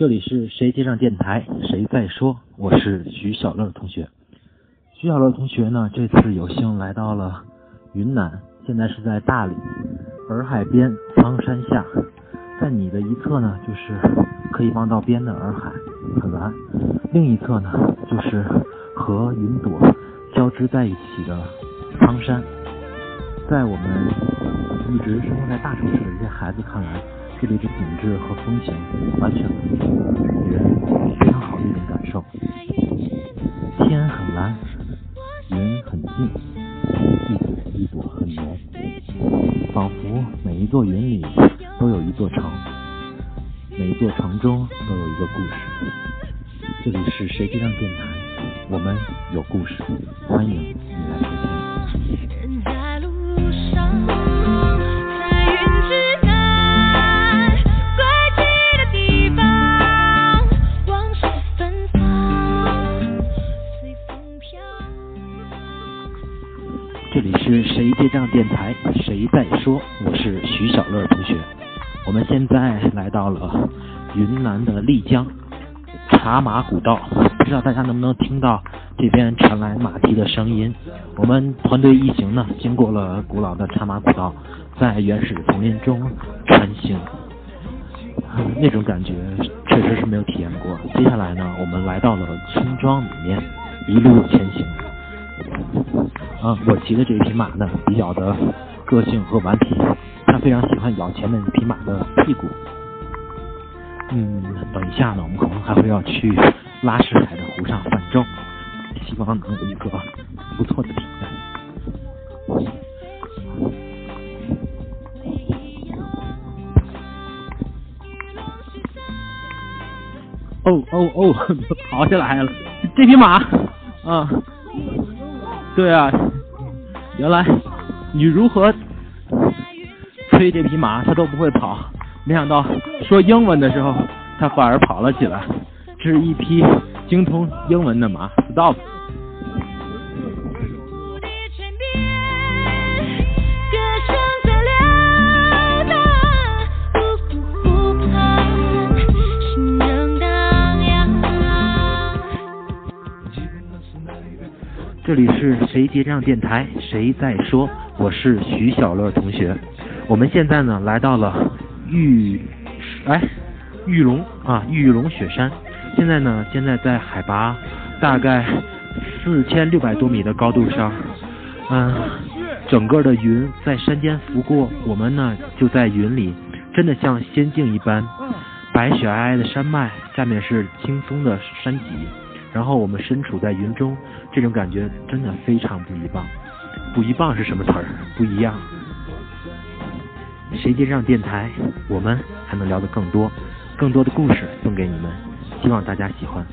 这里是谁接上电台，谁在说？我是徐小乐同学。徐小乐同学呢，这次有幸来到了云南，现在是在大理洱海边苍山下，在你的一侧呢，就是可以望到边的洱海，很蓝；另一侧呢，就是和云朵交织在一起的苍山。在我们一直生活在大城市的这些孩子看来，这里的景致和风情完全不一样，给人非常好的一种感受。天很蓝，云很静，一朵一朵很浓，仿佛每一座云里都有一座城，每一座城中都有一个故事。这里是谁接上电台，我们有故事，欢迎这里是谁接账电台，谁在说？我是徐小乐同学。我们现在来到了云南的丽江茶马古道，不知道大家能不能听到这边传来马蹄的声音。我们团队一行呢，经过了古老的茶马古道，在原始丛林中穿行，那种感觉确实是没有体验过。接下来呢，我们来到了村庄里面，一路前行。啊，我骑的这匹马呢，比较的个性和顽皮，它非常喜欢咬前面一匹马的屁股。嗯，等一下呢，我们可能还会要去拉什海的湖上泛舟，希望能有一个不错的体验。哦哦哦，跑起来了！这匹马，啊，对啊，原来你如何催这匹马，它都不会跑。没想到说英文的时候，它反而跑了起来。这是一匹精通英文的马，Stop。这里是谁结账电台，谁在说？我是徐小乐同学。我们现在呢来到了玉，哎，玉龙啊，玉龙雪山。现在呢，现在在海拔大概四千六百多米的高度上，嗯、整个的云在山间拂过，我们呢就在云里，真的像仙境一般。白雪皑皑的山脉，下面是青松的山脊，然后我们身处在云中这种感觉真的非常不一般不一棒是什么词儿？不一样。谁接上电台我们还能聊得更多更多的故事送给你们希望大家喜欢。